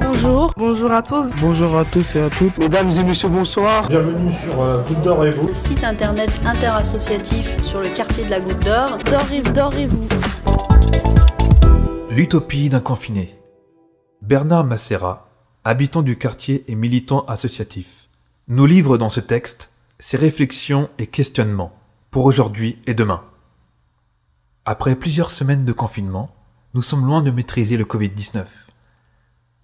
Bonjour. Bonjour à tous. Bonjour à tous et à toutes. Mesdames et messieurs, bonsoir. Bienvenue sur euh, Goutte d'Or et vous. Site internet interassociatif sur le quartier de la Goutte d'Or. D'or et, d'or et vous. L'utopie d'un confiné. Bernard Macera, habitant du quartier et militant associatif, nous livre dans ce texte ses réflexions et questionnements pour aujourd'hui et demain. Après plusieurs semaines de confinement, nous sommes loin de maîtriser le Covid-19.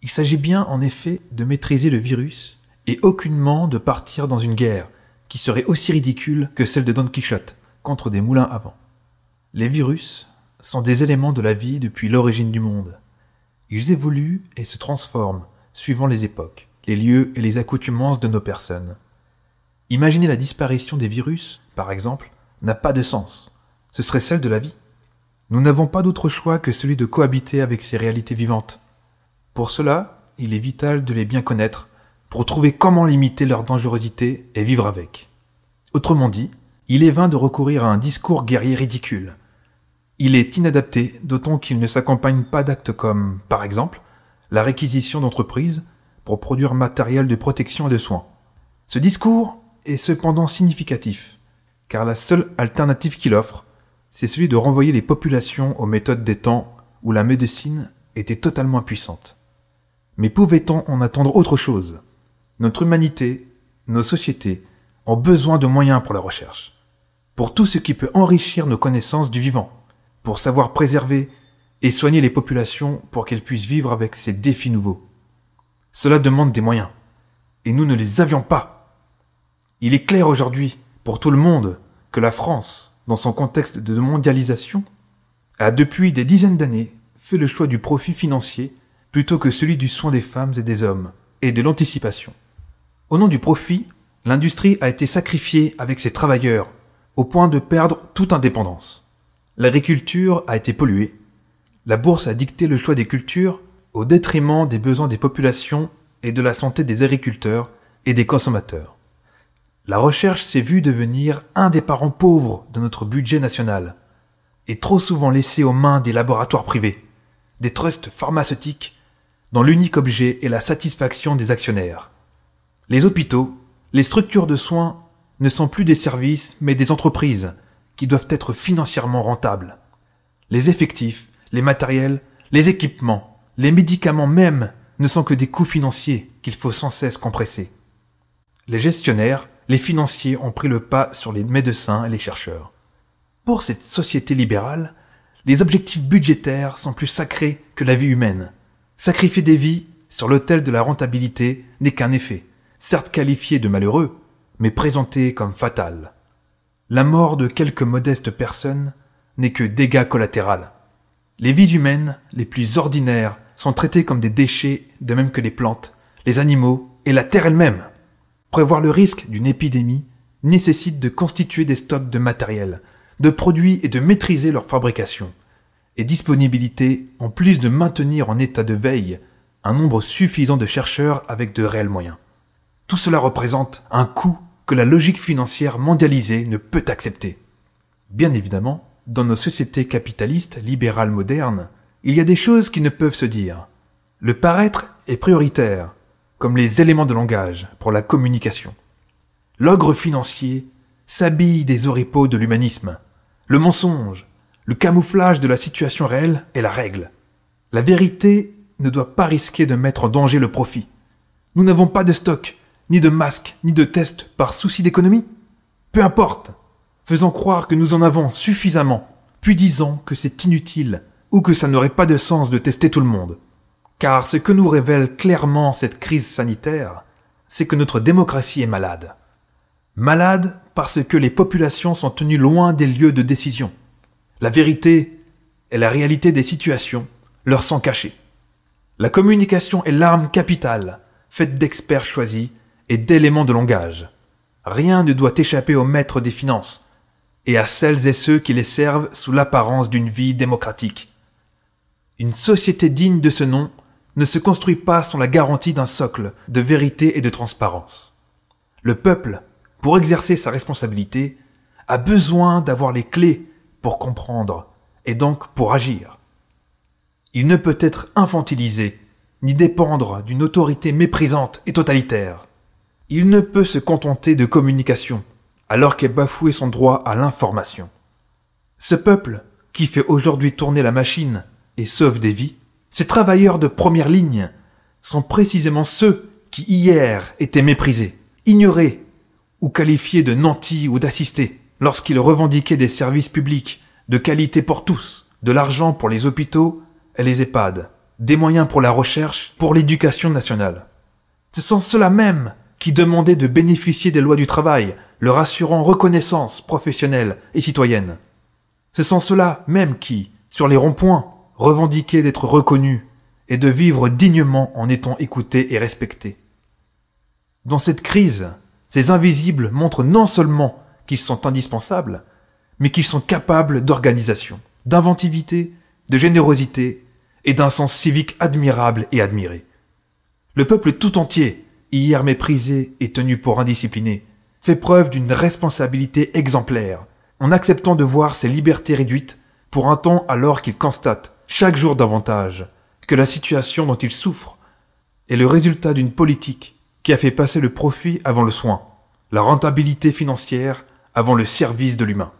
Il s'agit bien en effet de maîtriser le virus et aucunement de partir dans une guerre qui serait aussi ridicule que celle de Don Quichotte contre des moulins à vent. Les virus sont des éléments de la vie depuis l'origine du monde. Ils évoluent et se transforment suivant les époques, les lieux et les accoutumances de nos personnes. Imaginer la disparition des virus, par exemple, n'a pas de sens. Ce serait celle de la vie. Nous n'avons pas d'autre choix que celui de cohabiter avec ces réalités vivantes. Pour cela, il est vital de les bien connaître pour trouver comment limiter leur dangerosité et vivre avec. Autrement dit, il est vain de recourir à un discours guerrier ridicule. Il est inadapté, d'autant qu'il ne s'accompagne pas d'actes comme, par exemple, la réquisition d'entreprises pour produire matériel de protection et de soins. Ce discours est cependant significatif, car la seule alternative qu'il offre, c'est celui de renvoyer les populations aux méthodes des temps où la médecine était totalement impuissante. Mais pouvait-on en attendre autre chose? Notre humanité, nos sociétés, ont besoin de moyens pour la recherche, pour tout ce qui peut enrichir nos connaissances du vivant, pour savoir préserver et soigner les populations pour qu'elles puissent vivre avec ces défis nouveaux. Cela demande des moyens, et nous ne les avions pas. Il est clair aujourd'hui, pour tout le monde, que la France, dans son contexte de mondialisation, a depuis des dizaines d'années fait le choix du profit financier plutôt que celui du soin des femmes et des hommes, et de l'anticipation. Au nom du profit, l'industrie a été sacrifiée avec ses travailleurs, au point de perdre toute indépendance. L'agriculture a été polluée. La bourse a dicté le choix des cultures au détriment des besoins des populations et de la santé des agriculteurs et des consommateurs. La recherche s'est vue devenir un des parents pauvres de notre budget national, et trop souvent laissée aux mains des laboratoires privés, des trusts pharmaceutiques dont l'unique objet est la satisfaction des actionnaires. Les hôpitaux, les structures de soins ne sont plus des services mais des entreprises qui doivent être financièrement rentables. Les effectifs, les matériels, les équipements, les médicaments même ne sont que des coûts financiers qu'il faut sans cesse compresser. Les gestionnaires, les financiers ont pris le pas sur les médecins et les chercheurs. Pour cette société libérale, les objectifs budgétaires sont plus sacrés que la vie humaine. Sacrifier des vies sur l'autel de la rentabilité n'est qu'un effet, certes qualifié de malheureux, mais présenté comme fatal. La mort de quelques modestes personnes n'est que dégât collatéral. Les vies humaines les plus ordinaires sont traitées comme des déchets de même que les plantes, les animaux et la terre elle-même. Prévoir le risque d'une épidémie nécessite de constituer des stocks de matériel, de produits et de maîtriser leur fabrication et disponibilité en plus de maintenir en état de veille un nombre suffisant de chercheurs avec de réels moyens. Tout cela représente un coût que la logique financière mondialisée ne peut accepter. Bien évidemment, dans nos sociétés capitalistes libérales modernes, il y a des choses qui ne peuvent se dire. Le paraître est prioritaire, comme les éléments de langage pour la communication. L'ogre financier s'habille des oripeaux de l'humanisme. Le mensonge, le camouflage de la situation réelle est la règle. La vérité ne doit pas risquer de mettre en danger le profit. Nous n'avons pas de stock, ni de masques, ni de tests par souci d'économie. Peu importe. Faisons croire que nous en avons suffisamment, puis disons que c'est inutile ou que ça n'aurait pas de sens de tester tout le monde. Car ce que nous révèle clairement cette crise sanitaire, c'est que notre démocratie est malade. Malade parce que les populations sont tenues loin des lieux de décision. La vérité est la réalité des situations, leur sang caché. La communication est l'arme capitale, faite d'experts choisis et d'éléments de langage. Rien ne doit échapper aux maîtres des finances et à celles et ceux qui les servent sous l'apparence d'une vie démocratique. Une société digne de ce nom ne se construit pas sans la garantie d'un socle de vérité et de transparence. Le peuple, pour exercer sa responsabilité, a besoin d'avoir les clés pour comprendre et donc pour agir. Il ne peut être infantilisé, ni dépendre d'une autorité méprisante et totalitaire. Il ne peut se contenter de communication, alors qu'est bafoué son droit à l'information. Ce peuple, qui fait aujourd'hui tourner la machine et sauve des vies, ces travailleurs de première ligne, sont précisément ceux qui hier étaient méprisés, ignorés ou qualifiés de nantis ou d'assistés lorsqu'ils revendiquaient des services publics de qualité pour tous, de l'argent pour les hôpitaux et les EHPAD, des moyens pour la recherche, pour l'éducation nationale. Ce sont ceux-là même qui demandaient de bénéficier des lois du travail, leur assurant reconnaissance professionnelle et citoyenne. Ce sont ceux-là même qui, sur les ronds-points, revendiquaient d'être reconnus et de vivre dignement en étant écoutés et respectés. Dans cette crise, ces invisibles montrent non seulement qu'ils sont indispensables, mais qu'ils sont capables d'organisation, d'inventivité, de générosité et d'un sens civique admirable et admiré. Le peuple tout entier, hier méprisé et tenu pour indiscipliné, fait preuve d'une responsabilité exemplaire en acceptant de voir ses libertés réduites pour un temps alors qu'il constate, chaque jour davantage, que la situation dont il souffre est le résultat d'une politique qui a fait passer le profit avant le soin, la rentabilité financière avant le service de l'humain.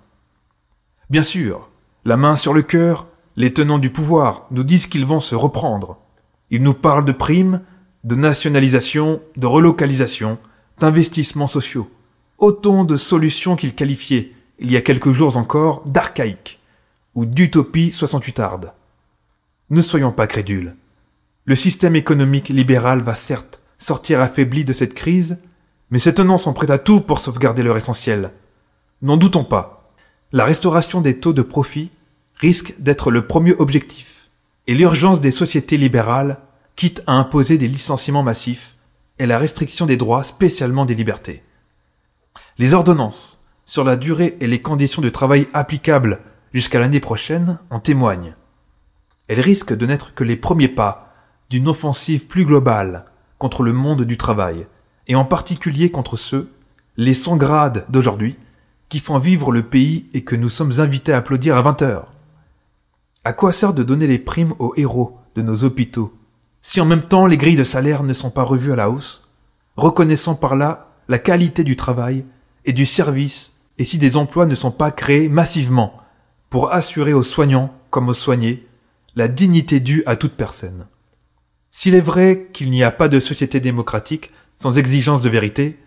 Bien sûr, la main sur le cœur, les tenants du pouvoir nous disent qu'ils vont se reprendre. Ils nous parlent de primes, de nationalisation, de relocalisation, d'investissements sociaux. Autant de solutions qu'ils qualifiaient, il y a quelques jours encore, d'archaïques ou d'utopie soixante-huitarde. Ne soyons pas crédules. Le système économique libéral va certes sortir affaibli de cette crise, mais ces tenants sont prêts à tout pour sauvegarder leur essentiel. N'en doutons pas. La restauration des taux de profit risque d'être le premier objectif, et l'urgence des sociétés libérales, quitte à imposer des licenciements massifs, et la restriction des droits, spécialement des libertés. Les ordonnances sur la durée et les conditions de travail applicables jusqu'à l'année prochaine en témoignent. Elles risquent de n'être que les premiers pas d'une offensive plus globale contre le monde du travail, et en particulier contre ceux, les sans grades d'aujourd'hui, qui font vivre le pays et que nous sommes invités à applaudir à 20 heures. À quoi sert de donner les primes aux héros de nos hôpitaux, si en même temps les grilles de salaire ne sont pas revues à la hausse, reconnaissant par là la qualité du travail et du service, et si des emplois ne sont pas créés massivement pour assurer aux soignants comme aux soignés la dignité due à toute personne. S'il est vrai qu'il n'y a pas de société démocratique sans exigence de vérité,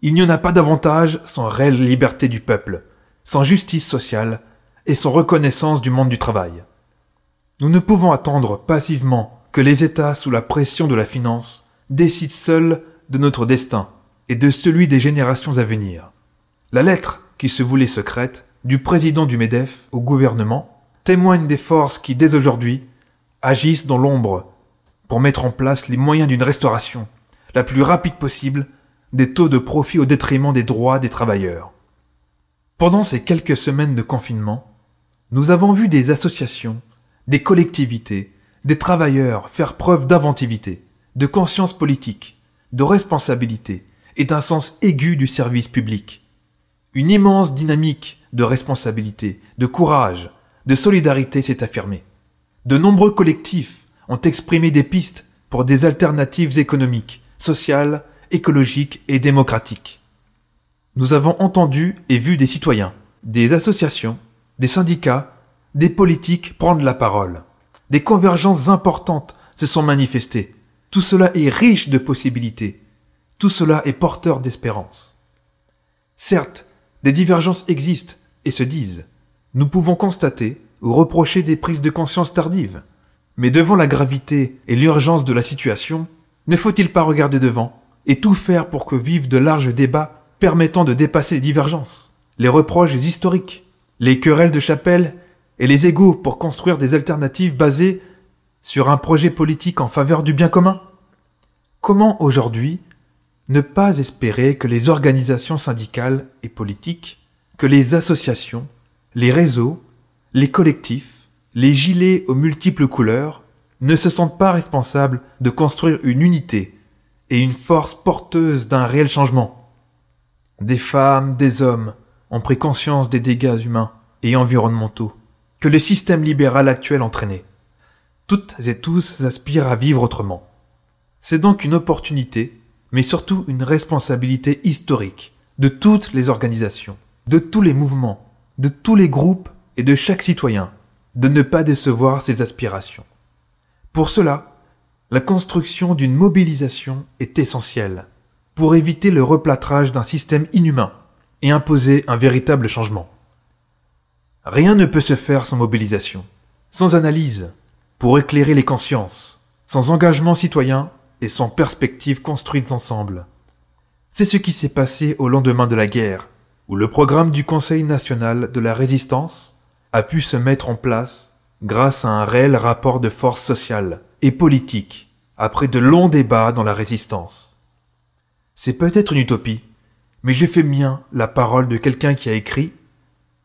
il n'y en a pas davantage sans réelle liberté du peuple, sans justice sociale et sans reconnaissance du monde du travail. Nous ne pouvons attendre passivement que les États sous la pression de la finance décident seuls de notre destin et de celui des générations à venir. La lettre, qui se voulait secrète, du président du MEDEF au gouvernement témoigne des forces qui, dès aujourd'hui, agissent dans l'ombre pour mettre en place les moyens d'une restauration, la plus rapide possible, des taux de profit au détriment des droits des travailleurs. Pendant ces quelques semaines de confinement, nous avons vu des associations, des collectivités, des travailleurs faire preuve d'inventivité, de conscience politique, de responsabilité et d'un sens aigu du service public. Une immense dynamique de responsabilité, de courage, de solidarité s'est affirmée. De nombreux collectifs ont exprimé des pistes pour des alternatives économiques, sociales, écologiques et démocratiques. Nous avons entendu et vu des citoyens, des associations, des syndicats, des politiques prendre la parole. Des convergences importantes se sont manifestées. Tout cela est riche de possibilités. Tout cela est porteur d'espérance. Certes, des divergences existent et se disent. Nous pouvons constater ou reprocher des prises de conscience tardives. Mais devant la gravité et l'urgence de la situation, ne faut-il pas regarder devant et tout faire pour que vivent de larges débats permettant de dépasser les divergences, les reproches historiques, les querelles de chapelle et les égaux pour construire des alternatives basées sur un projet politique en faveur du bien commun? Comment aujourd'hui ne pas espérer que les organisations syndicales et politiques, que les associations, les réseaux, les collectifs, les gilets aux multiples couleurs ne se sentent pas responsables de construire une unité et une force porteuse d'un réel changement. Des femmes, des hommes ont pris conscience des dégâts humains et environnementaux que le système libéral actuel entraînait. Toutes et tous aspirent à vivre autrement. C'est donc une opportunité, mais surtout une responsabilité historique de toutes les organisations, de tous les mouvements, de tous les groupes et de chaque citoyen de ne pas décevoir ses aspirations. Pour cela, la construction d'une mobilisation est essentielle pour éviter le replâtrage d'un système inhumain et imposer un véritable changement. Rien ne peut se faire sans mobilisation, sans analyse, pour éclairer les consciences, sans engagement citoyen et sans perspectives construites ensemble. C'est ce qui s'est passé au lendemain de la guerre, où le programme du Conseil national de la résistance a pu se mettre en place grâce à un réel rapport de force sociale et politique après de longs débats dans la résistance. C'est peut-être une utopie, mais je fais mien la parole de quelqu'un qui a écrit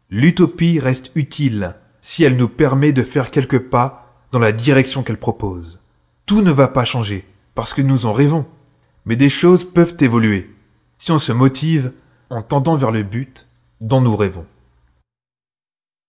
L'utopie reste utile si elle nous permet de faire quelques pas dans la direction qu'elle propose. Tout ne va pas changer, parce que nous en rêvons, mais des choses peuvent évoluer, si on se motive en tendant vers le but dont nous rêvons.